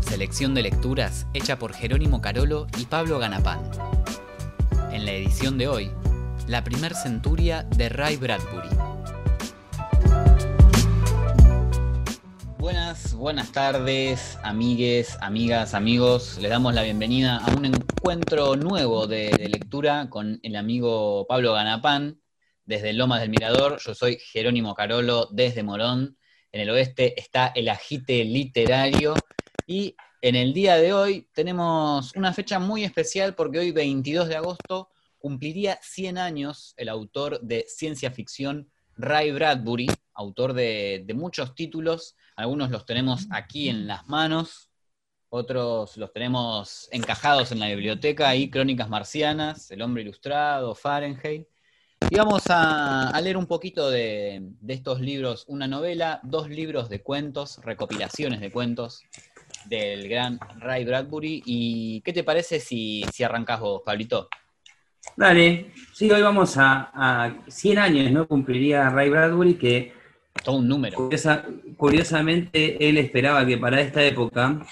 Selección de lecturas hecha por Jerónimo Carolo y Pablo Ganapán. En la edición de hoy, La primer centuria de Ray Bradbury. Buenas, buenas tardes, amigues, amigas, amigos. Les damos la bienvenida a un encuentro nuevo de, de lectura con el amigo Pablo Ganapán desde Lomas del Mirador. Yo soy Jerónimo Carolo desde Morón. En el oeste está el agite literario. Y en el día de hoy tenemos una fecha muy especial porque hoy, 22 de agosto, cumpliría 100 años el autor de ciencia ficción Ray Bradbury, autor de, de muchos títulos. Algunos los tenemos aquí en las manos, otros los tenemos encajados en la biblioteca, ahí Crónicas Marcianas, El Hombre Ilustrado, Fahrenheit. Y vamos a, a leer un poquito de, de, estos libros, una novela, dos libros de cuentos, recopilaciones de cuentos del gran Ray Bradbury. ¿Y qué te parece si, si arrancás vos, Pablito? Dale, sí, hoy vamos a, a 100 años, ¿no? Cumpliría Ray Bradbury, que... Todo un número. Curiosa, curiosamente, él esperaba que para esta época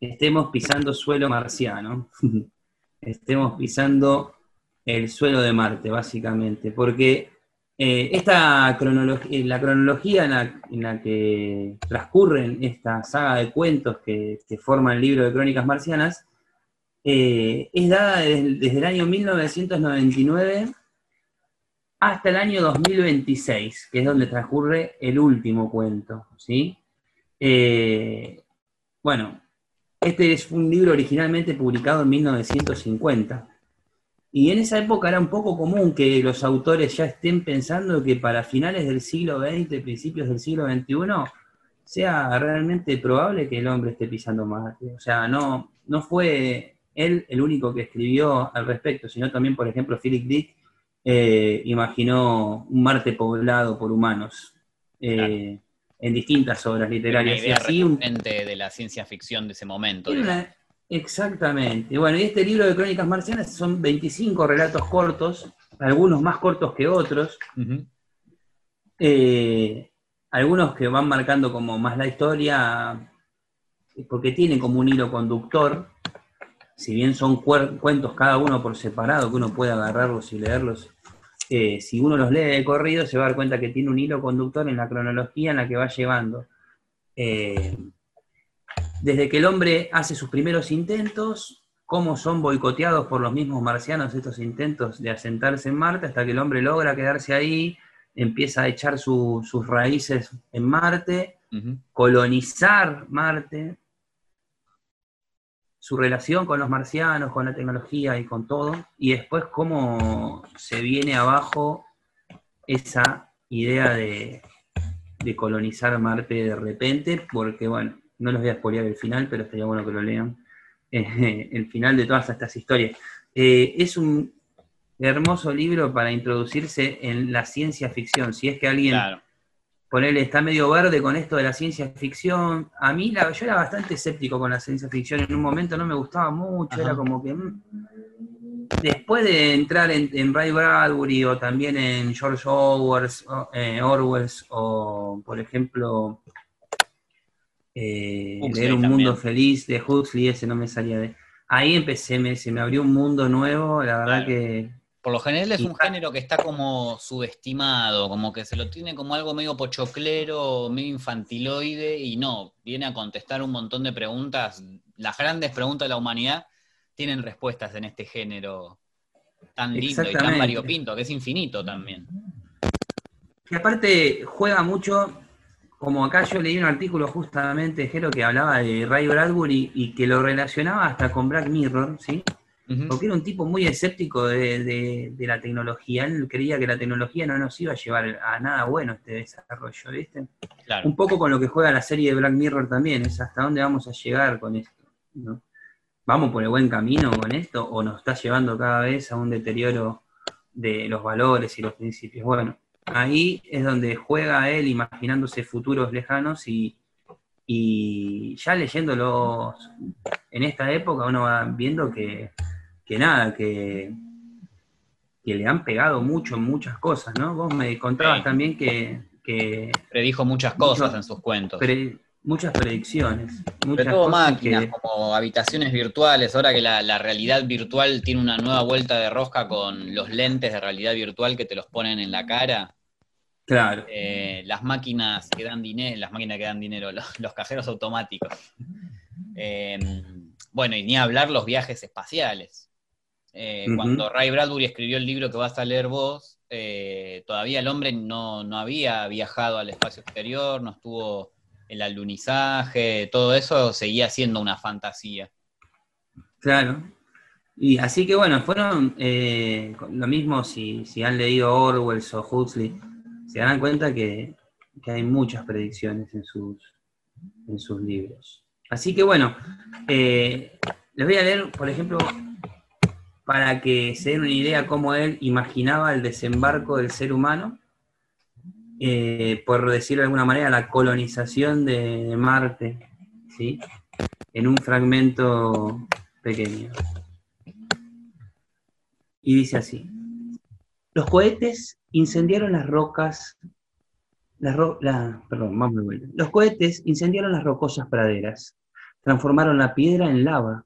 estemos pisando suelo marciano, estemos pisando el suelo de Marte, básicamente, porque eh, esta cronología, la cronología en la, que transcurren esta saga de cuentos que, forma el libro de Crónicas Marcianas, eh, es dada desde, el año 1999 hasta el año 2026, que es donde transcurre el último cuento, ¿sí? Eh, bueno, este es un libro originalmente publicado en 1950. Y en esa época era un poco común que los autores ya estén pensando que para finales del siglo XX, principios del siglo XXI, sea realmente probable que el hombre esté pisando Marte. O sea, no, no fue él el único que escribió al respecto, sino también, por ejemplo, Philip Dick eh, imaginó un Marte poblado por humanos eh, claro. en distintas obras literarias. Una idea y así, un, de la ciencia ficción de ese momento. Una, exactamente. Bueno, y este libro de Crónicas Marcianas son 25 relatos cortos, algunos más cortos que otros. Uh -huh. eh, algunos que van marcando como más la historia, porque tienen como un hilo conductor, si bien son cuentos cada uno por separado, que uno puede agarrarlos y leerlos, eh, si uno los lee de corrido se va a dar cuenta que tiene un hilo conductor en la cronología en la que va llevando. Eh, desde que el hombre hace sus primeros intentos, cómo son boicoteados por los mismos marcianos estos intentos de asentarse en Marte, hasta que el hombre logra quedarse ahí, empieza a echar su, sus raíces en Marte, uh -huh. colonizar Marte, su relación con los marcianos, con la tecnología y con todo, y después cómo se viene abajo esa idea de, de colonizar Marte de repente, porque bueno, no les voy a spoilear el final, pero estaría bueno que lo lean, eh, el final de todas estas historias. Eh, es un hermoso libro para introducirse en la ciencia ficción, si es que alguien... Claro ponerle, está medio verde con esto de la ciencia ficción. A mí la, yo era bastante escéptico con la ciencia ficción, en un momento no me gustaba mucho, Ajá. era como que... Mm. Después de entrar en, en, Ray Bradbury o también en George Orwell, eh, Orwell o por ejemplo eh, leer Un también. Mundo Feliz de Huxley, ese no me salía de... Ahí empecé, me, se me abrió un mundo nuevo, la verdad claro. que por lo general es un género que está como subestimado, como que se lo tiene como algo medio pochoclero, medio infantiloide, y no, viene a contestar un montón de preguntas. Las grandes preguntas de la humanidad tienen respuestas en este género tan lindo y tan variopinto, que es infinito también. Y aparte juega mucho, como acá yo leí un artículo justamente, Jero, que hablaba de Ray Bradbury y que lo relacionaba hasta con Black Mirror, ¿sí? porque era un tipo muy escéptico de, de, de, la tecnología. Él creía que la tecnología no nos iba a llevar a nada bueno este desarrollo, ¿viste? Claro. Un poco con lo que juega la serie de Black Mirror también, es hasta dónde vamos a llegar con esto. ¿no? ¿Vamos por el buen camino con esto o nos está llevando cada vez a un deterioro de los valores y los principios? Bueno, ahí es donde juega él imaginándose futuros lejanos y, y ya leyéndolos en esta época uno va viendo que que nada, que, que le han pegado mucho en muchas cosas, ¿no? Vos me contabas sí. también que, que, Predijo muchas cosas mucho, en sus cuentos. Pre, muchas predicciones. Muchas Pero todo máquinas, como habitaciones virtuales, ahora que la, realidad virtual tiene una nueva vuelta de rosca con los lentes de realidad virtual que te los ponen en la cara. Claro. Eh, las máquinas que dan dinero, las máquinas que dan dinero, los, cajeros automáticos. Em, bueno, y ni hablar los viajes espaciales. Eh, cuando Ray Bradbury escribió el libro que vas a leer vos, eh, todavía el hombre no, no había viajado al espacio exterior, no estuvo el alunizaje, todo eso seguía siendo una fantasía. Claro. Y así que bueno, fueron eh, lo mismo si, han leído Orwell o Huxley, se dan cuenta que, hay muchas predicciones en sus, en sus libros. Así que bueno, eh, les voy a leer, por ejemplo, para que se den una idea cómo él imaginaba el desembarco del ser humano eh, por decirlo de alguna manera, la colonización de Marte, ¿sí? en un fragmento pequeño. Y dice así, los cohetes incendiaron las rocas, perdón, Los cohetes incendiaron las rocosas praderas, transformaron la piedra en lava,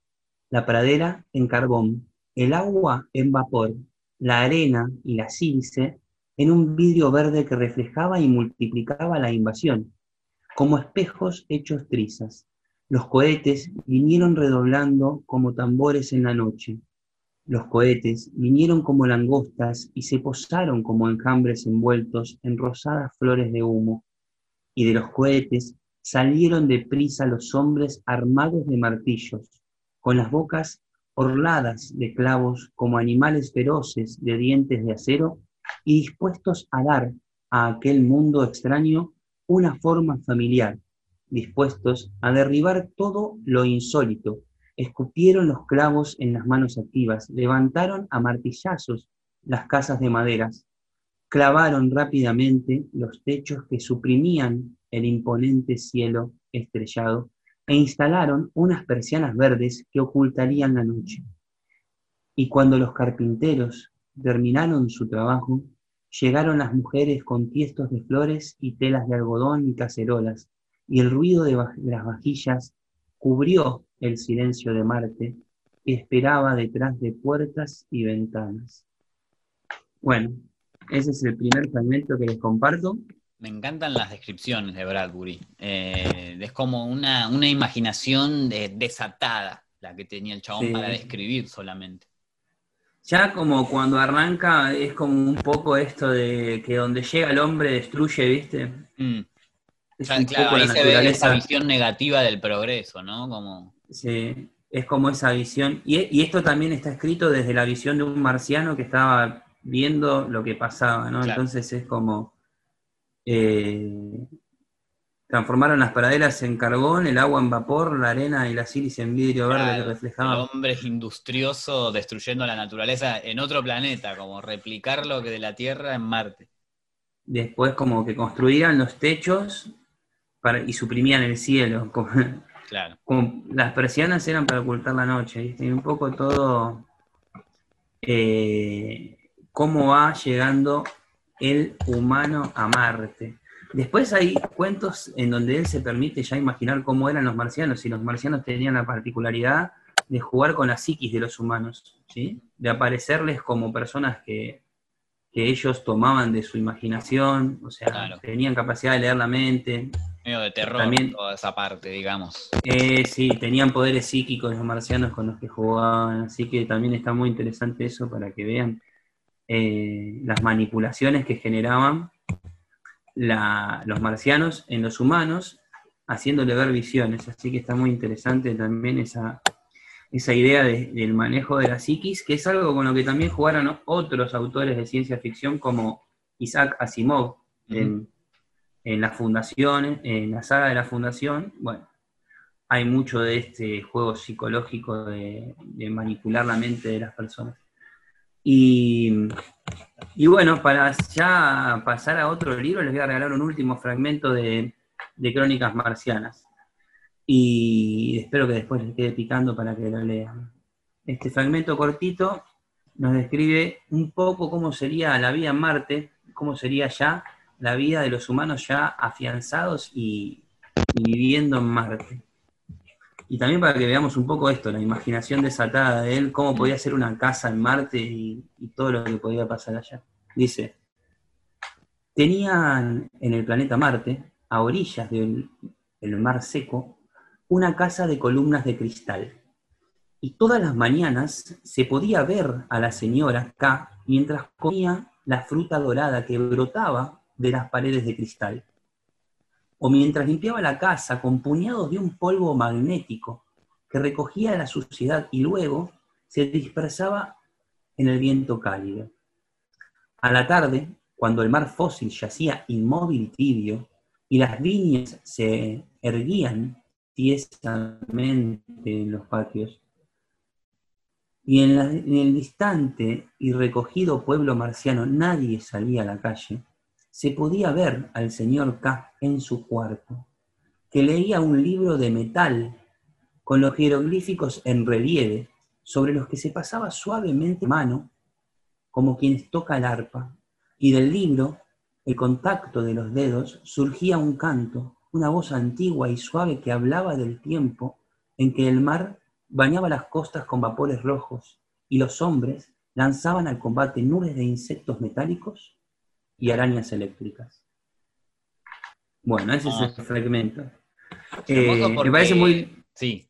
la pradera en carbón, el agua en vapor, la arena y la sílice en un vidrio verde que reflejaba y multiplicaba la invasión, como espejos hechos trizas. Los cohetes vinieron redoblando como tambores en la noche. Los cohetes vinieron como langostas y se posaron como enjambres envueltos en rosadas flores de humo. Y de los cohetes salieron de prisa los hombres armados de martillos, con las bocas orladas de clavos como animales feroces de dientes de acero y dispuestos a dar a aquel mundo extraño una forma familiar, dispuestos a derribar todo lo insólito, escupieron los clavos en las manos activas, levantaron a martillazos las casas de maderas, clavaron rápidamente los techos que suprimían el imponente cielo estrellado e instalaron unas persianas verdes que ocultarían la noche. Y cuando los carpinteros terminaron su trabajo, llegaron las mujeres con tiestos de flores y telas de algodón y cacerolas, y el ruido de, las vajillas cubrió el silencio de Marte, que esperaba detrás de puertas y ventanas. Bueno, ese es el primer fragmento que les comparto. Me encantan las descripciones de Bradbury. Eh, es como una, imaginación desatada la que tenía el chabón para describir solamente. Ya como cuando arranca es como un poco esto de que donde llega el hombre destruye, ¿viste? Mm. Es claro, ahí se ve esa visión negativa del progreso, ¿no? Como... Sí, es como esa visión. Y, esto también está escrito desde la visión de un marciano que estaba viendo lo que pasaba, ¿no? Entonces es como... Eh, Transformaron las praderas en carbón, el agua en vapor, la arena y la sílice en vidrio verde que reflejaban. El hombre industrioso destruyendo la naturaleza en otro planeta, como replicar lo que de la Tierra en Marte. Después como que construían los techos para, y suprimían el cielo. Claro. las persianas eran para ocultar la noche, Y un poco todo eh, cómo va llegando el humano a Marte. Después hay cuentos en donde él se permite ya imaginar cómo eran los marcianos, y los marcianos tenían la particularidad de jugar con la psiquis de los humanos, ¿sí? de aparecerles como personas que, ellos tomaban de su imaginación, o sea, tenían capacidad de leer la mente. Medio de terror También, toda esa parte, digamos. Eh, sí, tenían poderes psíquicos los marcianos con los que jugaban, así que también está muy interesante eso para que vean eh, las manipulaciones que generaban los marcianos en los humanos, haciéndole ver visiones. Así que está muy interesante también esa, esa idea del manejo de la psiquis, que es algo con lo que también jugaron otros autores de ciencia ficción como Isaac Asimov en, la fundación, en la saga de la fundación. Bueno, hay mucho de este juego psicológico de manipular la mente de las personas. Y, bueno, para ya pasar a otro libro, les voy a regalar un último fragmento de, Crónicas Marcianas. Y espero que después les quede picando para que lo lean. Este fragmento cortito nos describe un poco cómo sería la vida en Marte, cómo sería ya la vida de los humanos ya afianzados y, viviendo en Marte. Y también para que veamos un poco esto, la imaginación desatada de él, cómo podía ser una casa en Marte y, todo lo que podía pasar allá. Dice, tenían en el planeta Marte, a orillas del el mar seco, una casa de columnas de cristal. Y todas las mañanas se podía ver a la señora K mientras comía la fruta dorada que brotaba de las paredes de cristal. O mientras limpiaba la casa con puñados de un polvo magnético que recogía la suciedad y luego se dispersaba en el viento cálido. A la tarde, cuando el mar fósil yacía inmóvil y tibio, y las viñas se erguían tiesamente en los patios, y en, en, el distante y recogido pueblo marciano nadie salía a la calle, se podía ver al señor K en su cuarto, que leía un libro de metal con los jeroglíficos en relieve, sobre los que se pasaba suavemente mano, como quienes toca el arpa, y del libro, el contacto de los dedos, surgía un canto, una voz antigua y suave que hablaba del tiempo en que el mar bañaba las costas con vapores rojos y los hombres lanzaban al combate nubes de insectos metálicos y arañas eléctricas. Bueno, ese es el fragmento. Eh, me parece muy... Sí.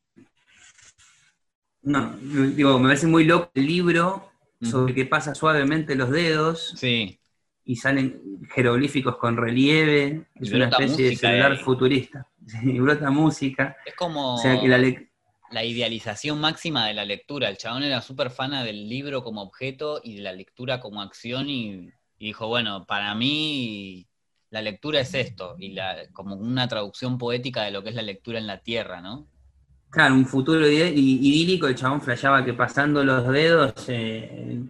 No, digo, me parece muy loco el libro sobre que pasa suavemente los dedos. Sí. Y salen jeroglíficos con relieve. Es una especie de celular futurista. Y brota música. Es como O sea que la le- la idealización máxima de la lectura. El chabón era súper fana del libro como objeto y de la lectura como acción y, y dijo, bueno, para mí la lectura es esto, y la, como una traducción poética de lo que es la lectura en la tierra, ¿no? Claro, un futuro idílico, el chabón flasheaba que pasando los dedos, eh,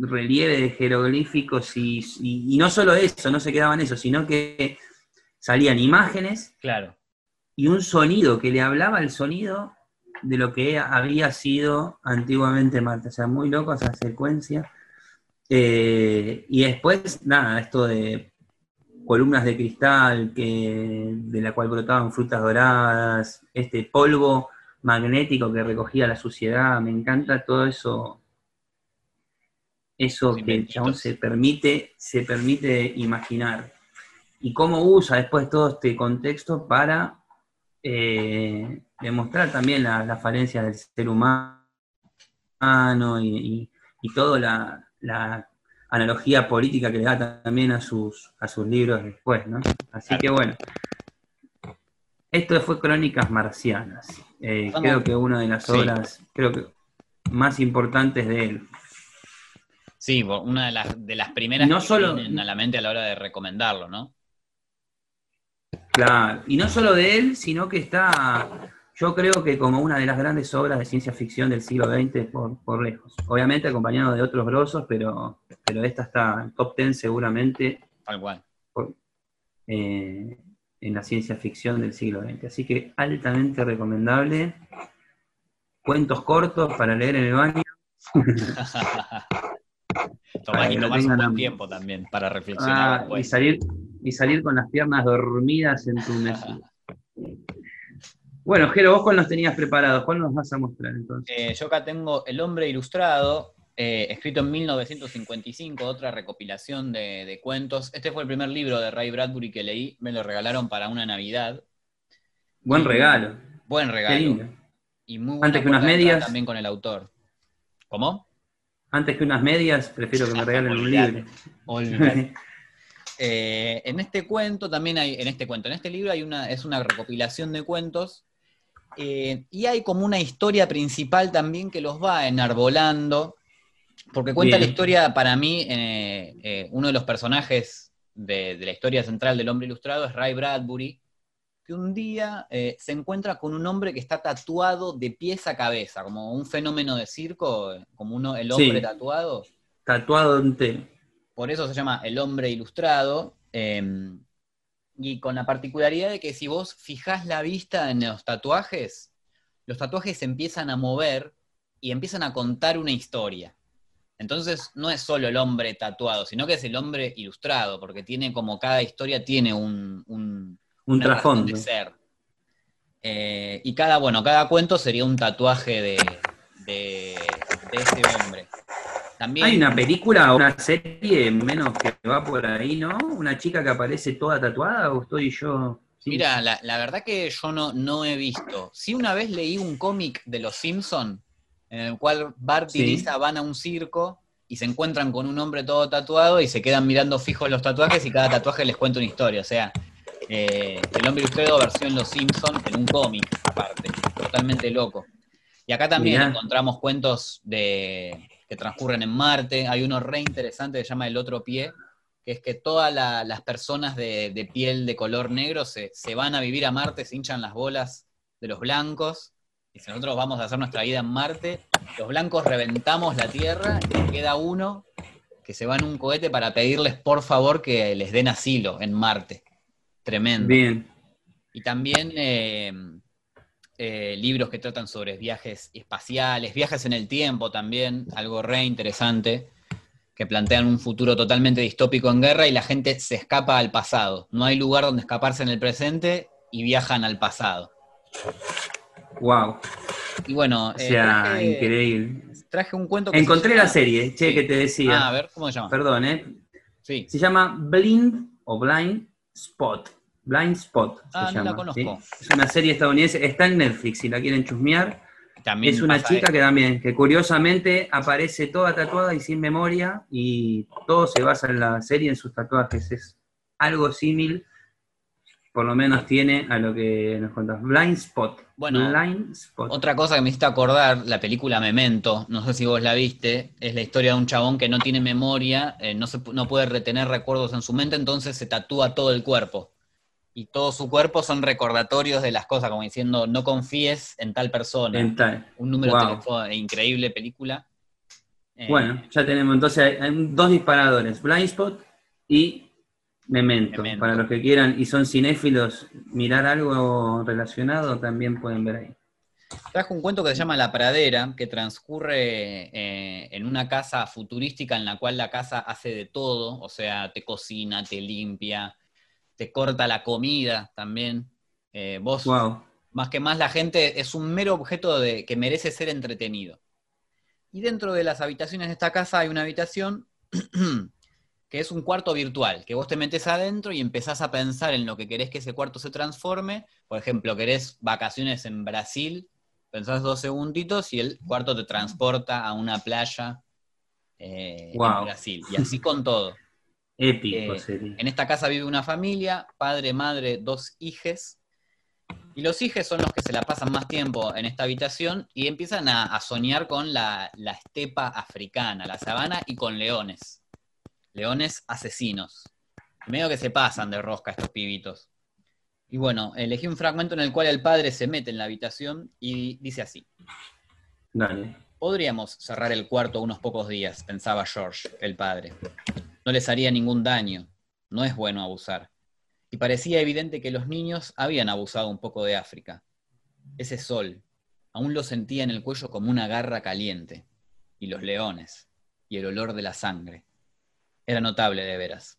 relieve de jeroglíficos y, y- y no solo eso, no se quedaban eso, sino que salían imágenes Claro. y un sonido que le hablaba el sonido de lo que había sido antiguamente Marte. O sea, muy loco esa secuencia. Eh, y después, nada, esto de columnas de cristal que, de la cual brotaban frutas doradas, este polvo magnético que recogía la suciedad, me encanta todo eso, eso que el chabón se permite, se permite imaginar. Y cómo usa después todo este contexto para eh, demostrar también la- las falencias del ser humano y, y, y toda la, la analogía política que le da también a sus, a sus libros después, ¿no? Así que bueno. Esto fue Crónicas Marcianas. Eh, creo que una de las Sí. obras, creo que más importantes de él. Sí, una de las, de las primeras No que solo- vienen a la mente a la hora de recomendarlo, ¿no? Claro, y no solo de él, sino que está, yo creo que como una de las grandes obras de ciencia ficción del siglo XX por, por lejos. Obviamente acompañado de otros grosos, pero, pero esta está en top 10 seguramente Tal cual. eh, en la ciencia ficción del siglo XX. Así que altamente recomendable. Cuentos cortos para leer en el baño. Tomar Para y tomarse un buen tiempo también para reflexionar Ah, y, salir, y salir con las piernas dormidas en tu mesa. Bueno, Jero, ¿vos cuál nos tenías preparados? ¿Cuál nos vas a mostrar entonces? Eh, yo acá tengo El hombre ilustrado, eh, escrito en 1955, otra recopilación de, de cuentos. Este fue el primer libro de Ray Bradbury que leí, me lo regalaron para una Navidad. Buen regalo. Buen Qué regalo. lindo. Y muy Antes que unas medias. También con el autor. ¿Cómo? Antes que unas medias, prefiero que me regalen un libro. Olvidate. Eh, en este cuento también hay, en este cuento, en este libro hay una, es una recopilación de cuentos eh, y hay como una historia principal también que los va enarbolando, porque cuenta Bien. la historia, para mí, eh, eh, uno de los personajes de, de la historia central del hombre ilustrado es Ray Bradbury, que un día se encuentra con un hombre que está tatuado de pies a cabeza, como un fenómeno de circo, como uno, el hombre Sí. tatuado Tatuado entero. por eso se llama El hombre ilustrado, y con la particularidad de que si vos fijás la vista en los tatuajes, los tatuajes se empiezan a mover y empiezan a contar una historia. Entonces no es solo el hombre tatuado, sino que es el hombre ilustrado, porque tiene como cada historia tiene un, un- trasfondo. de ser. Eh, y cada, bueno, cada cuento sería un tatuaje de, de, de ese hombre. También, Hay una película o una serie menos que va por ahí, ¿no? Una chica que aparece toda tatuada o estoy yo. Sí. Mira, la, la verdad que yo no, no he visto. Sí, una vez leí un cómic de los Simpson en el cual Bart y. Lisa van a un circo y se encuentran con un hombre todo tatuado y se quedan mirando fijos los tatuajes y cada tatuaje les cuenta una historia. O sea, eh, el hombre ilustrado versión Los Simpson en un cómic aparte, totalmente loco. Y acá también Mirá. encontramos cuentos de, que transcurren en Marte. Hay uno re interesante que se llama El Otro Pie, que es que todas la- las personas de, de piel de color negro se, se van a vivir a Marte, se hinchan las bolas de los blancos. Y si nosotros vamos a hacer nuestra vida en Marte, los blancos reventamos la Tierra y queda uno que se va en un cohete para pedirles por favor que les den asilo en Marte. Tremendo. Bien. Y también eh, eh, libros que tratan sobre viajes espaciales, viajes en el tiempo también, algo re interesante, que plantean un futuro totalmente distópico en guerra y la gente se escapa al pasado. No hay lugar donde escaparse en el presente y viajan al pasado. Wow. Y bueno, O eh, sea, traje, increíble. traje un cuento que se Encontré llama- la serie, che, Sí. que te decía. Ah, a ver, ¿cómo se llama? Perdón, ¿eh? Sí. Se llama Blind o Blind Spot. Blind Spot se Ah, no llama. la conozco. ¿sí? Es una serie estadounidense, está en Netflix si la quieren chusmear. También es una chica que también, que curiosamente aparece toda tatuada y sin memoria y todo se basa en la serie, en sus tatuajes. Es algo símil, por lo menos tiene a lo que nos contás. Blind Spot. Bueno, Blind Spot. Otra cosa que me hiciste acordar, la película Memento, no sé si vos la viste, es la historia de un chabón que no tiene memoria, eh, no, se no puede retener recuerdos en su mente, entonces se tatúa todo el cuerpo. Y todo su cuerpo son recordatorios de las cosas, como diciendo, no confíes en tal persona. En tal. un número Wow. de teléfono, increíble película. Eh, Bueno, ya tenemos entonces hay- dos disparadores, Blind Spot y Memento. Memento. Para los que quieran y son cinéfilos, mirar algo relacionado también pueden ver ahí. Trajo un cuento que se llama La Pradera, que transcurre eh, en una casa futurística en la cual la casa hace de todo, o sea, te cocina, te limpia, te corta la comida también. Eh, vos, Wow. más que más, la gente es un mero objeto de, que merece ser entretenido. Y dentro de las habitaciones de esta casa hay una habitación que es un cuarto virtual, que vos te metes adentro y empezás a pensar en lo que querés que ese cuarto se transforme. Por ejemplo, querés vacaciones en Brasil, pensás dos segunditos y el cuarto te transporta a una playa eh, Wow. en Brasil. Y así con todo. Épico Eh, sería. En esta casa vive una familia, padre, madre, dos hijes. Y los hijes son los que se la pasan más tiempo en esta habitación y empiezan a, a soñar con la, la estepa africana, la sabana y con leones. Leones asesinos. Medio que se pasan de rosca estos pibitos. Y bueno, elegí un fragmento en el cual el padre se mete en la habitación y dice así. Dale. Podríamos cerrar el cuarto unos pocos días, pensaba George, el padre. No les haría ningún daño. No es bueno abusar. Y parecía evidente que los niños habían abusado un poco de África. Ese sol, aún lo sentía en el cuello como una garra caliente. Y los leones, y el olor de la sangre. Era notable de veras.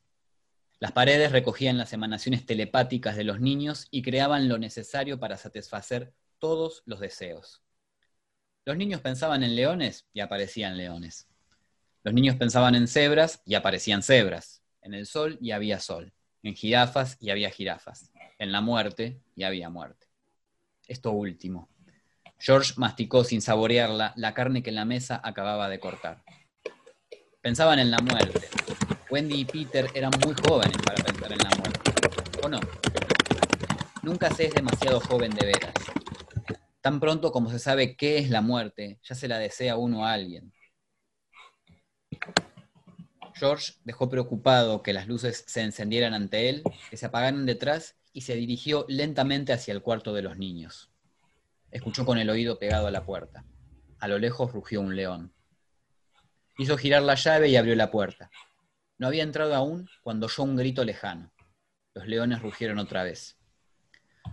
Las paredes recogían las emanaciones telepáticas de los niños y creaban lo necesario para satisfacer todos los deseos. Los niños pensaban en leones y aparecían leones. Los niños pensaban en cebras y aparecían cebras. En el sol y había sol. En jirafas y había jirafas. En la muerte y había muerte. Esto último. George masticó sin saborearla la carne que la mesa acababa de cortar. Pensaban en la muerte. Wendy y Peter eran muy jóvenes para pensar en la muerte. ¿O no? Nunca se es demasiado joven de veras. Tan pronto como se sabe qué es la muerte, ya se la desea uno a alguien. George dejó preocupado que las luces se encendieran ante él, que se apagaran detrás y se dirigió lentamente hacia el cuarto de los niños. Escuchó con el oído pegado a la puerta. A lo lejos rugió un león. Hizo girar la llave y abrió la puerta. No había entrado aún cuando oyó un grito lejano. Los leones rugieron otra vez.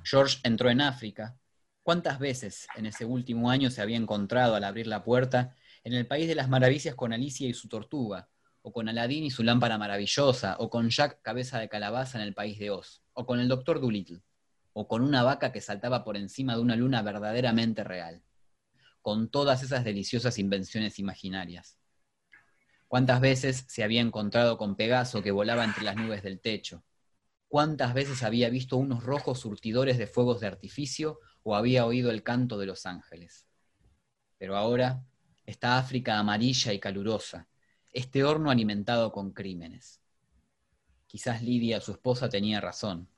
George entró en África. ¿Cuántas veces en ese último año se había encontrado al abrir la puerta en el país de las maravillas con Alicia y su tortuga, o con Aladín y su lámpara maravillosa, o con Jack cabeza de calabaza en el país de Oz, o con el doctor Dolittle? o con una vaca que saltaba por encima de una luna verdaderamente real, con todas esas deliciosas invenciones imaginarias. ¿Cuántas veces se había encontrado con Pegaso que volaba entre las nubes del techo? ¿Cuántas veces había visto unos rojos surtidores de fuegos de artificio o había oído el canto de los ángeles? Pero ahora, esta África amarilla y calurosa, este horno alimentado con crímenes. Quizás Lidia, su esposa, tenía razón.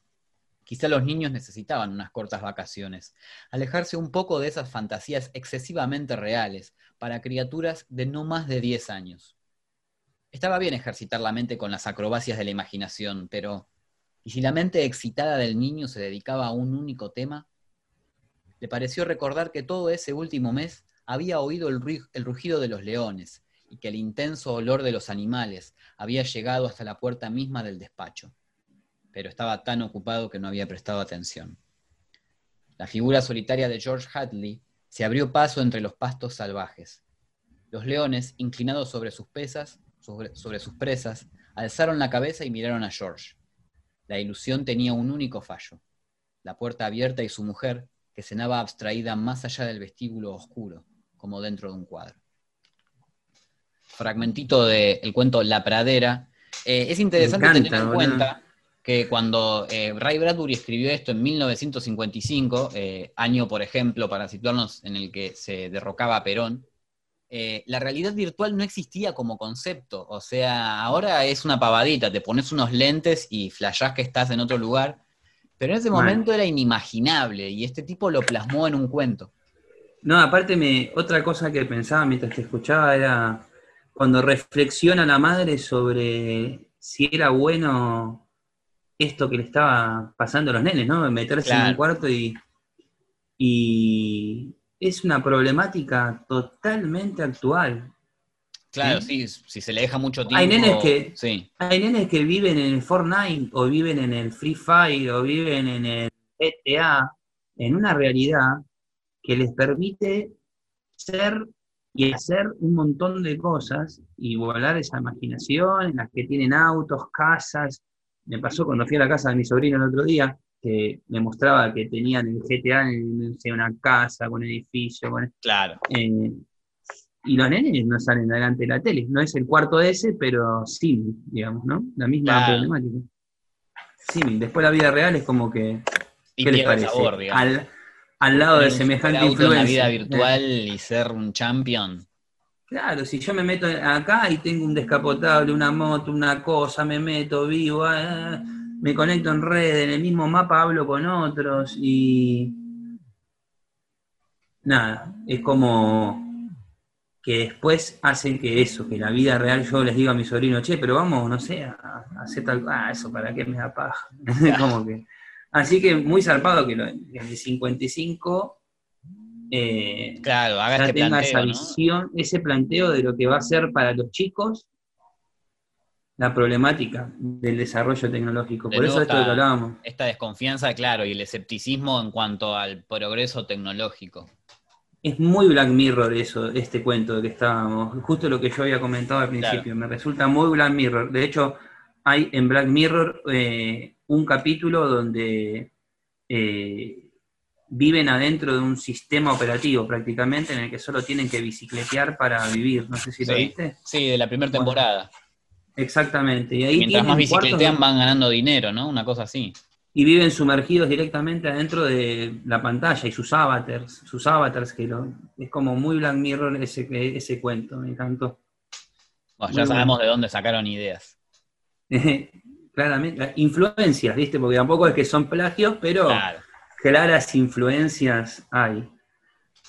Quizá los niños necesitaban unas cortas vacaciones, alejarse un poco de esas fantasías excesivamente reales para criaturas de no más de 10 años. Estaba bien ejercitar la mente con las acrobacias de la imaginación, pero ¿y si la mente excitada del niño se dedicaba a un único tema? Le pareció recordar que todo ese último mes había oído el, rugido de los leones y que el intenso olor de los animales había llegado hasta la puerta misma del despacho pero estaba tan ocupado que no había prestado atención. La figura solitaria de George Hadley se abrió paso entre los pastos salvajes. Los leones, inclinados sobre sus pesas, sobre, sobre sus presas, alzaron la cabeza y miraron a George. La ilusión tenía un único fallo. La puerta abierta y su mujer, que cenaba abstraída más allá del vestíbulo oscuro, como dentro de un cuadro. Fragmentito del cuento La Pradera. Eh, es interesante tener en cuenta que cuando eh, Ray Bradbury escribió esto en 1955, eh, año, por ejemplo, para situarnos en el que se derrocaba Perón, eh, la realidad virtual no existía como concepto. O sea, ahora es una pavadita, te pones unos lentes y flashás que estás en otro lugar. Pero en ese momento era inimaginable y este tipo lo plasmó en un cuento. No, aparte, me, otra cosa que pensaba mientras te escuchaba era cuando reflexiona la madre sobre si era bueno esto que le estaba pasando a los nenes, ¿no? Meterse en un cuarto y, y es una problemática totalmente actual. Claro, sí, si se le deja mucho tiempo. Hay nenes, que, hay nenes que viven en el Fortnite, o viven en el Free Fire, o viven en el GTA, en una realidad que les permite ser y hacer un montón de cosas y volar esa imaginación, en las que tienen autos, casas, me pasó cuando fui a la casa de mi sobrino el otro día, que me mostraba que tenían el GTA en una casa, con edificio, con... Claro. Eh, y los nenes no salen adelante de la tele. No es el cuarto de ese, pero sí, digamos, ¿no? La misma problemática. Sí, después la vida real es como que... ¿Qué les parece? al, al, lado de semejante influencia. la vida virtual y ser un champion. Claro, si yo me meto acá y tengo un descapotable, una moto, una cosa, me meto vivo, ah, me conecto en red, en el mismo mapa hablo con otros y nada, es como que después hacen que eso, que la vida real yo les digo a mi sobrino, che, pero vamos, no sé, a, hacer tal ah, eso para qué me da paja. como que, así que muy zarpado que lo, en el 55 eh, claro, haga este tenga esa visión, ese planteo de lo que va a ser para los chicos la problemática del desarrollo tecnológico. Por eso esto que hablábamos. Esta desconfianza, claro, y el escepticismo en cuanto al progreso tecnológico. Es muy Black Mirror eso, este cuento de que estábamos. Justo lo que yo había comentado al principio. Me resulta muy Black Mirror. De hecho, hay en Black Mirror eh, un capítulo donde eh, viven adentro de un sistema operativo prácticamente en el que solo tienen que bicicletear para vivir. No sé si lo viste. Sí, de la primera temporada. exactamente. Y ahí Mientras más bicicletean van ganando dinero, ¿no? Una cosa así. Y viven sumergidos directamente adentro de la pantalla y sus avatars, sus avatars que es como muy Black Mirror ese, ese cuento, me encantó. ya sabemos de dónde sacaron ideas. Claramente, influencias, ¿viste? Porque tampoco es que son plagios, pero claras influencias hay.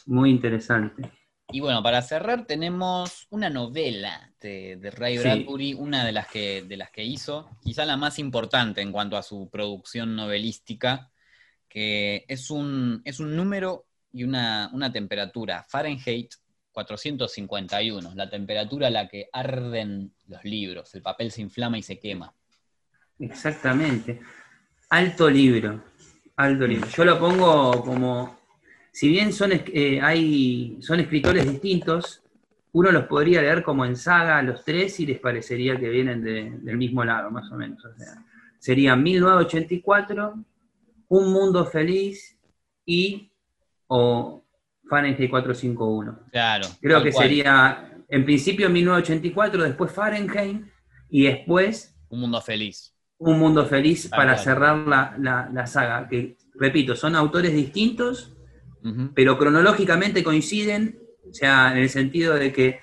Muy interesante. Y bueno, para cerrar tenemos una novela de, Ray Bradbury, una de las, que, de las que hizo, quizá la más importante en cuanto a su producción novelística, que es un, es un número y una, una temperatura, Fahrenheit 451, la temperatura a la que arden los libros, el papel se inflama y se quema. Exactamente. Alto libro. Alto libro. Yo lo pongo como, si bien son, eh, hay, son escritores distintos, uno los podría leer como en saga los tres y les parecería que vienen del mismo lado, más o menos. O sea, serían 1984, Un Mundo Feliz y o Fahrenheit 451. Claro. Creo que sería, en principio 1984, después Fahrenheit y después... Un Mundo Feliz. Un Mundo Feliz para cerrar la, saga. Que, repito, son autores distintos, pero cronológicamente coinciden, o sea, en el sentido de que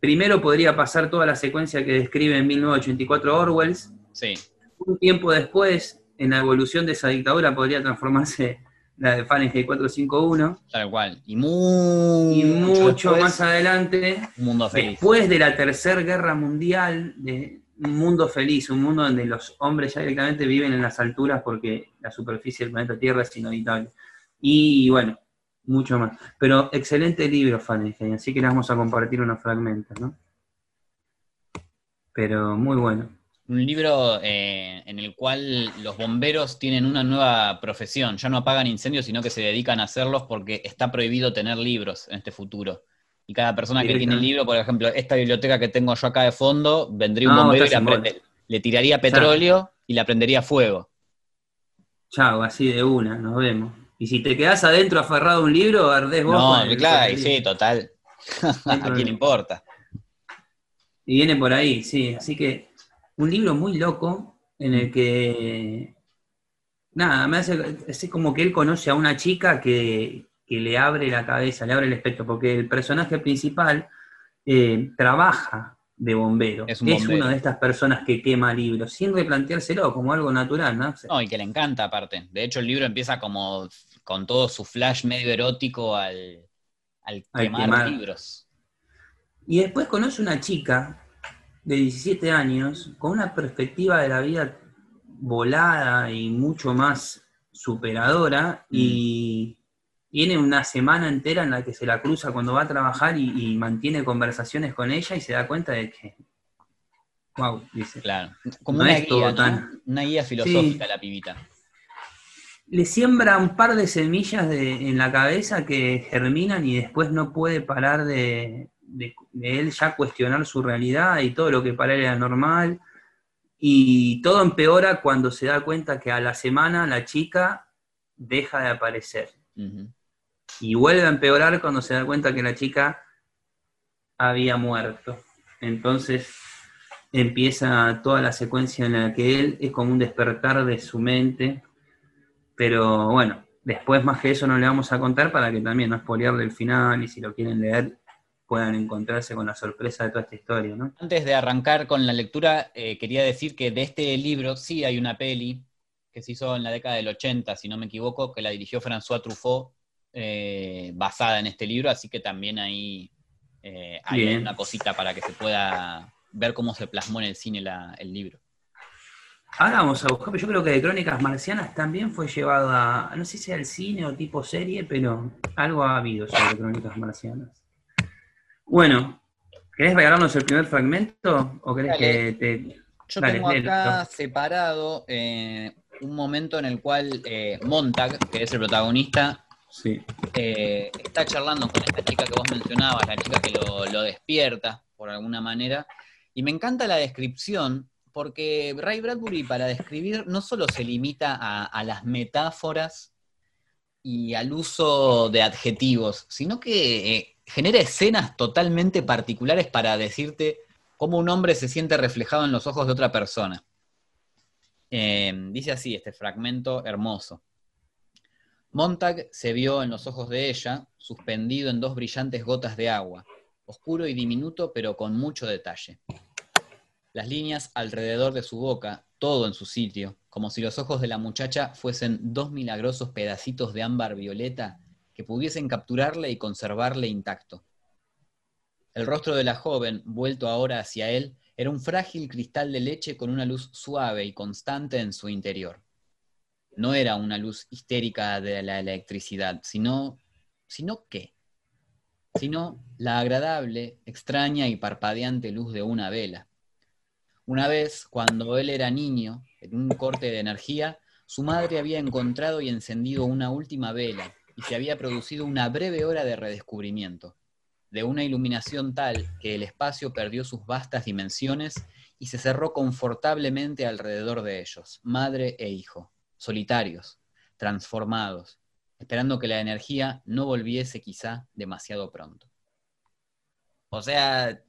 primero podría pasar toda la secuencia que describe en 1984 Orwell. Sí. Un tiempo después, en la evolución de esa dictadura, podría transformarse la de Fahrenheit 451. Tal cual. Y, mucho, más adelante, un mundo feliz. después de la Tercera Guerra Mundial, de un mundo feliz, un mundo donde los hombres ya directamente viven en las alturas porque la superficie del planeta Tierra es inhabitable. Y bueno, mucho más. Pero excelente libro, Fahrenheit, así que les vamos a compartir unos fragmentos, ¿no? Pero muy bueno. Un libro eh, en el cual los bomberos tienen una nueva profesión. Ya no apagan incendios, sino que se dedican a hacerlos porque está prohibido tener libros en este futuro. Y cada persona que tiene libro, por ejemplo, esta biblioteca que tengo yo acá de fondo, vendría un bombero y le tiraría petróleo y le prendería fuego. Chao, así de una, nos vemos. Y si te quedas adentro aferrado a un libro, ardés vos. No, claro, sí, total. ¿A quién importa? Y viene por ahí, sí. Así que un libro muy loco en el que. Nada, me hace. Es como que él conoce a una chica que, le abre la cabeza, le abre el espectro, porque el personaje principal eh, trabaja de bombero. Es, una de estas personas que quema libros, sin replanteárselo como algo natural, ¿no? No, y que le encanta aparte. De hecho, el libro empieza como con todo su flash medio erótico al, quemar, libros. Y después conoce una chica de 17 años con una perspectiva de la vida volada y mucho más superadora y mm. Tiene una semana entera en la que se la cruza cuando va a trabajar y, mantiene conversaciones con ella y se da cuenta de que wow, dice. Claro, como una, guía, una guía filosófica la pibita le siembra un par de semillas en la cabeza que germinan y después no puede parar de, él ya cuestionar su realidad y todo lo que para él era normal. Y todo empeora cuando se da cuenta que a la semana la chica deja de aparecer. Y vuelve a empeorar cuando se da cuenta que la chica había muerto. Entonces empieza toda la secuencia en la que él es como un despertar de su mente pero bueno, después más que eso no le vamos a contar para que también no espolearle el final y si lo quieren leer puedan encontrarse con la sorpresa de toda esta historia, ¿no? Antes de arrancar con la lectura, eh, quería decir que de este libro sí hay una peli que se hizo en la década del 80, si no me equivoco, que la dirigió François Truffaut, eh, basada en este libro, así que también ahí eh, hay una cosita para que se pueda ver cómo se plasmó en el cine el libro. Ahora vamos a buscar, yo creo que de Crónicas Marcianas también fue llevado a, no sé si al cine o tipo serie, pero algo ha habido sobre Crónicas Marcianas. Bueno, ¿querés regalarnos el primer fragmento o querés que te... Yo tengo acá separado eh, un momento en el cual eh, Montag, que es el protagonista, eh, está charlando con esta chica que vos mencionabas, la chica que lo, despierta por alguna manera, y me encanta la descripción porque Ray Bradbury para describir no solo se limita a, las metáforas y al uso de adjetivos, sino que eh, genera escenas totalmente particulares para decirte cómo un hombre se siente reflejado en los ojos de otra persona. Eh, dice así este fragmento hermoso. Montag se vio en los ojos de ella, suspendido en dos brillantes gotas de agua, oscuro y diminuto, pero con mucho detalle las líneas alrededor de su boca, todo en su sitio, como si los ojos de la muchacha fuesen dos milagrosos pedacitos de ámbar violeta que pudiesen capturarle y conservarle intacto. El rostro de la joven, vuelto ahora hacia él, era un frágil cristal de leche con una luz suave y constante en su interior. No era una luz histérica de la electricidad, sino... ¿Sino qué? Sino la agradable, extraña y parpadeante luz de una vela una vez, cuando él era niño, en un corte de energía, su madre había encontrado y encendido una última vela y se había producido una breve hora de redescubrimiento, de una iluminación tal que el espacio perdió sus vastas dimensiones y se cerró confortablemente alrededor de ellos, madre e hijo, solitarios, transformados, esperando que la energía no volviese quizá demasiado pronto. O sea,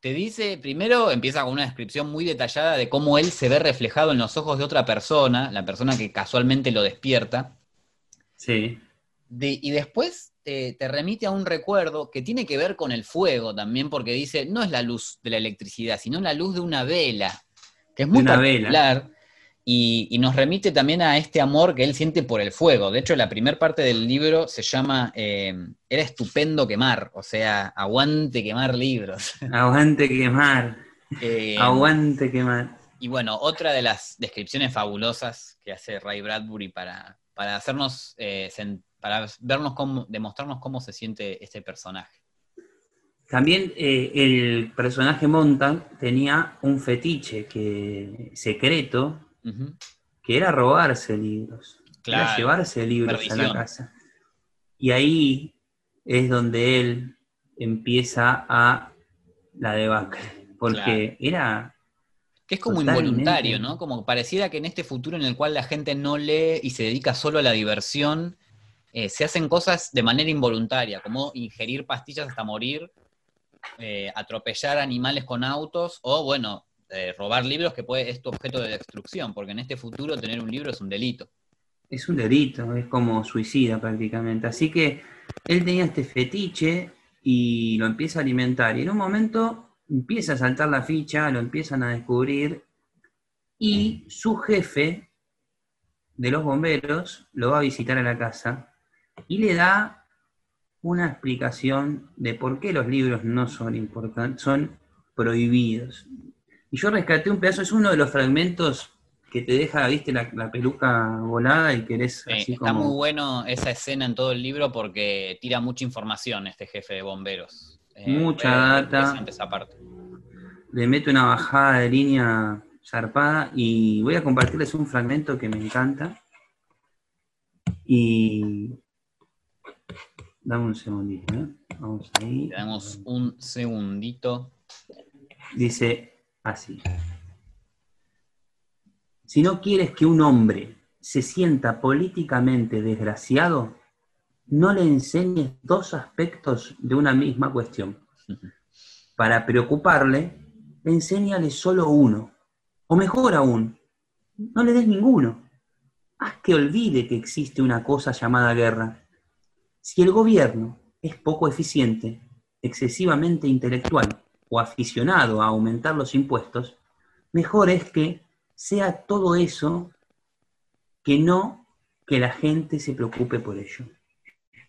te dice, primero empieza con una descripción muy detallada de cómo él se ve reflejado en los ojos de otra persona, la persona que casualmente lo despierta. Sí. y después te, remite a un recuerdo que tiene que ver con el fuego también, porque dice, no es la luz de la electricidad, sino la luz de una vela, que es muy una particular. Y, nos remite también a este amor que él siente por el fuego. De hecho, la primera parte del libro se llama eh, Era estupendo quemar, o sea, aguante quemar libros. Aguante quemar. Eh, aguante quemar. Y bueno, otra de las descripciones fabulosas que hace Ray Bradbury para, para hacernos, eh, para vernos cómo, demostrarnos cómo se siente este personaje. También el personaje Montan tenía un fetiche que, secreto que era robarse libros, era llevarse libros a la casa. Y ahí es donde él empieza a la debacle, porque era... Que es como involuntario, ¿no? Como pareciera que en este futuro en el cual la gente no lee y se dedica solo a la diversión, eh, se hacen cosas de manera involuntaria, como ingerir pastillas hasta morir, eh, atropellar animales con autos, o bueno, robar libros que puede, es tu objeto de destrucción, porque en este futuro tener un libro es un delito. Es un delito, es como suicida prácticamente. Así que él tenía este fetiche y lo empieza a alimentar. Y en un momento empieza a saltar la ficha, lo empiezan a descubrir y su jefe de los bomberos lo va a visitar a la casa y le da una explicación de por qué los libros no son importantes, son prohibidos. Y yo rescaté un pedazo, es uno de los fragmentos que te deja, viste, la, peluca volada y querés así Está muy bueno esa escena en todo el libro porque tira mucha información este jefe de bomberos. Eh, mucha data. Esa parte. Le mete una bajada de línea zarpada y voy a compartirles un fragmento que me encanta. Y dame un segundito, ¿eh? Vamos ahí. damos un segundito. Dice, así. Si no quieres que un hombre se sienta políticamente desgraciado, no le enseñes dos aspectos de una misma cuestión. Para preocuparle, enséñale solo uno. O mejor aún, no le des ninguno. Haz que olvide que existe una cosa llamada guerra. Si el gobierno es poco eficiente, excesivamente intelectual o aficionado a aumentar los impuestos, mejor es que sea todo eso que no que la gente se preocupe por ello.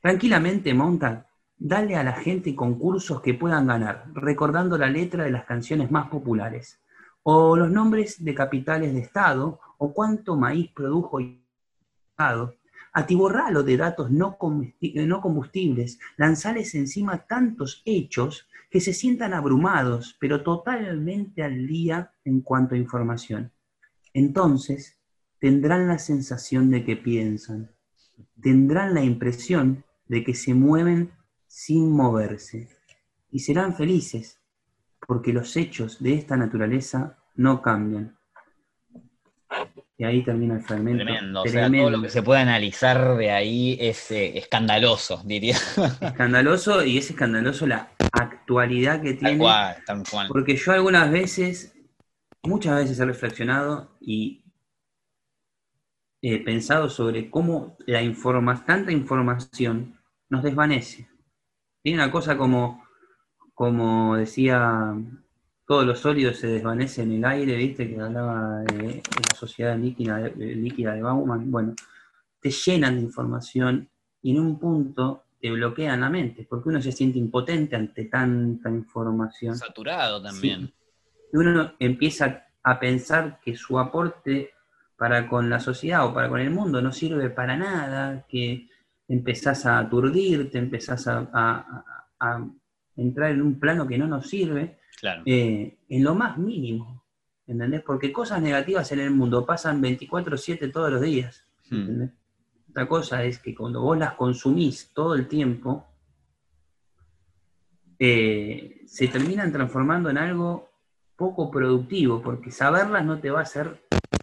Tranquilamente, monta, dale a la gente concursos que puedan ganar, recordando la letra de las canciones más populares, o los nombres de capitales de Estado, o cuánto maíz produjo Estado, atiborralo de datos no combustibles, lanzales encima tantos hechos que se sientan abrumados, pero totalmente al día en cuanto a información. Entonces, tendrán la sensación de que piensan, tendrán la impresión de que se mueven sin moverse y serán felices porque los hechos de esta naturaleza no cambian. Y ahí termina el fragmento. Tremendo. O sea, todo lo que se puede analizar de ahí es eh, escandaloso, diría. Escandaloso, y es escandaloso la actualidad que tiene. Porque yo algunas veces, muchas veces he reflexionado y he pensado sobre cómo la informa, tanta información nos desvanece. Tiene una cosa como, como decía todos los sólidos se desvanecen en el aire, ¿viste? Que hablaba de, la sociedad líquida, líquida de Bauman. Bueno, te llenan de información y en un punto te bloquean la mente, porque uno se siente impotente ante tanta información. Saturado también. Y uno empieza a pensar que su aporte para con la sociedad o para con el mundo no sirve para nada, que empezás a aturdirte, empezás a entrar en un plano que no nos sirve eh, en lo más mínimo, ¿entendés? Porque cosas negativas en el mundo pasan 24/7 todos los días. Hmm. Otra cosa es que cuando vos las consumís todo el tiempo, eh, se terminan transformando en algo poco productivo, porque saberlas no te va a hacer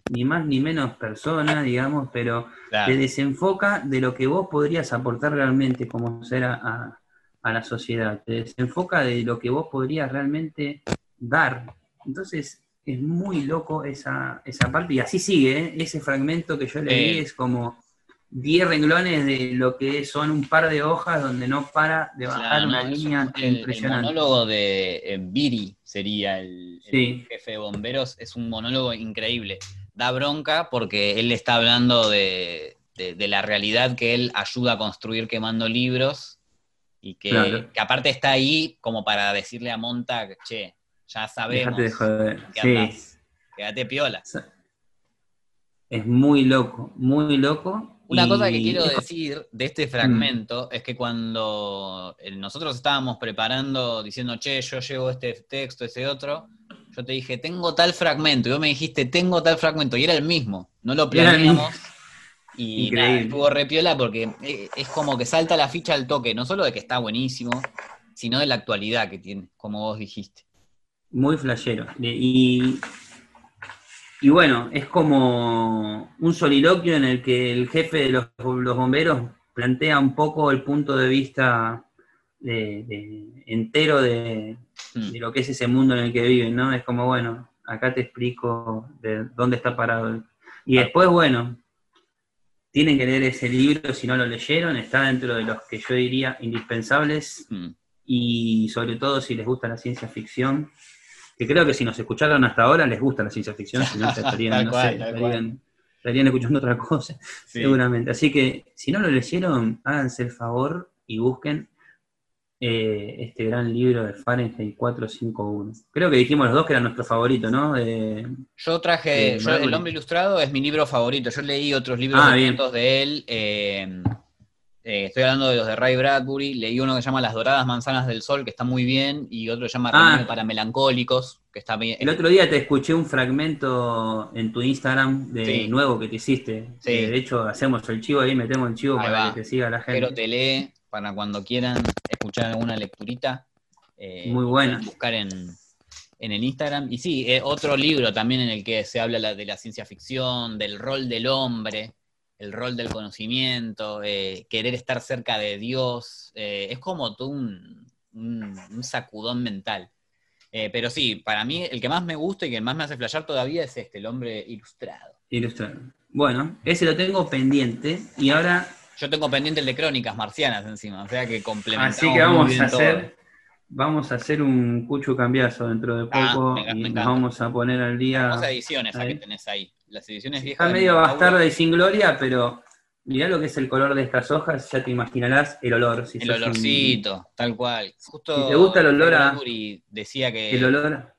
ni más ni menos persona, digamos, pero te desenfoca de lo que vos podrías aportar realmente como ser a, la sociedad, te desenfoca de lo que vos podrías realmente dar. Entonces, es muy loco esa, esa parte, y así sigue, ¿eh? ese fragmento que yo leí es como 10 renglones de lo que son un par de hojas donde no para de bajar una línea impresionante. El monólogo de eh, Viri sería el, jefe de bomberos, es un monólogo increíble. Da bronca porque él está hablando de, la realidad que él ayuda a construir quemando libros y que, aparte está ahí como para decirle a Monta, che, ya sabemos. de joder. Quédate piola. Es muy loco, muy loco. Una cosa que quiero decir de este fragmento es que cuando nosotros estábamos preparando, diciendo, che, yo llevo este texto, ese otro, yo te dije, tengo tal fragmento, y vos me dijiste, tengo tal fragmento, y era el mismo, no lo planeamos. Y nada, estuvo repiola porque eh, es como que salta la ficha al toque, no solo de que está buenísimo, sino de la actualidad que tiene, como vos dijiste. Muy flashero. Y y bueno, es como un soliloquio en el que el jefe de los, bomberos plantea un poco el punto de vista entero de, hmm. de, lo que es ese mundo en el que viven, ¿no? Es como, bueno, acá te explico de dónde está parado. Y ah. después, bueno, tienen que leer ese libro si no lo leyeron, está dentro de los que yo diría indispensables hmm. y sobre todo si les gusta la ciencia ficción que creo que si nos escucharon hasta ahora les gusta la ciencia ficción, si no estarían, escuchando otra cosa, seguramente. Así que si no lo leyeron, háganse el favor y busquen eh, este gran libro de Fahrenheit 451. Creo que dijimos los dos que era nuestro favorito, ¿no? yo traje, El hombre ilustrado es mi libro favorito. Yo leí otros libros ah, de él. Eh, eh, estoy hablando de los de Ray Bradbury. Leí uno que se llama Las Doradas Manzanas del Sol, que está muy bien, y otro que se llama ah. para Melancólicos, que está bien. El otro día te escuché un fragmento en tu Instagram de nuevo que te hiciste. Eh, de hecho, hacemos el chivo ahí, metemos el chivo para que te siga la gente. Pero te lee para cuando quieran escuchar alguna lecturita. Eh, muy buena. Buscar en, en el Instagram. Y sí, otro libro también en el que se habla de la ciencia ficción, del rol del hombre el rol del conocimiento, eh, querer estar cerca de Dios, eh, es como todo un, sacudón mental. Eh, pero sí, para mí el que más me gusta y que más me hace flashear todavía es este, el hombre ilustrado. Ilustrado. Bueno, ese lo tengo pendiente y ahora... Yo tengo pendiente el de crónicas marcianas encima, o sea que complementamos Así que vamos a hacer... Vamos a hacer un cucho cambiazo dentro de ah, poco y nos vamos a poner al día. Vamos ediciones a que tenés ahí las ediciones viejas. Está medio bastarda y sin gloria, pero mirá lo que es el color de estas hojas, ya te imaginarás el olor. el olorcito, tal cual. Justo si te gusta el olor a. decía que. El olor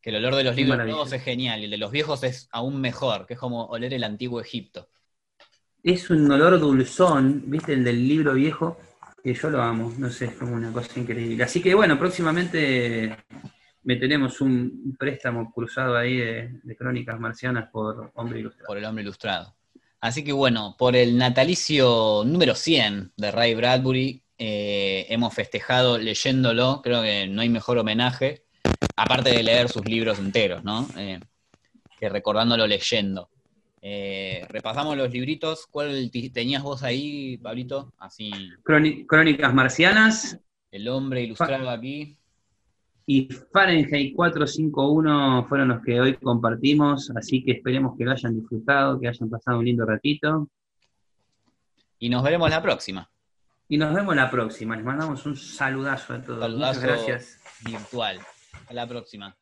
Que el olor de los libros nuevos es genial y el de los viejos es aún mejor, que es como oler el antiguo Egipto. Es un olor dulzón, ¿viste? El del libro viejo, que yo lo amo, no sé, es como una cosa increíble. Así que bueno, próximamente meteremos un préstamo cruzado ahí de, crónicas marcianas por Hombre Ilustrado. Por el Hombre Ilustrado. Así que bueno, por el natalicio número 100 de Ray Bradbury, eh, hemos festejado leyéndolo, creo que no hay mejor homenaje, aparte de leer sus libros enteros, ¿no? Eh, que recordándolo leyendo. Eh, repasamos los libritos. ¿Cuál tenías vos ahí, Pablito? Así. Crónicas marcianas. El hombre ilustrado aquí y Fahrenheit 451 fueron los que hoy compartimos, así que esperemos que lo hayan disfrutado, que hayan pasado un lindo ratito. Y nos veremos la próxima. Y nos vemos la próxima. Les mandamos un saludazo a todos. Muchas gracias. Virtual. A la próxima.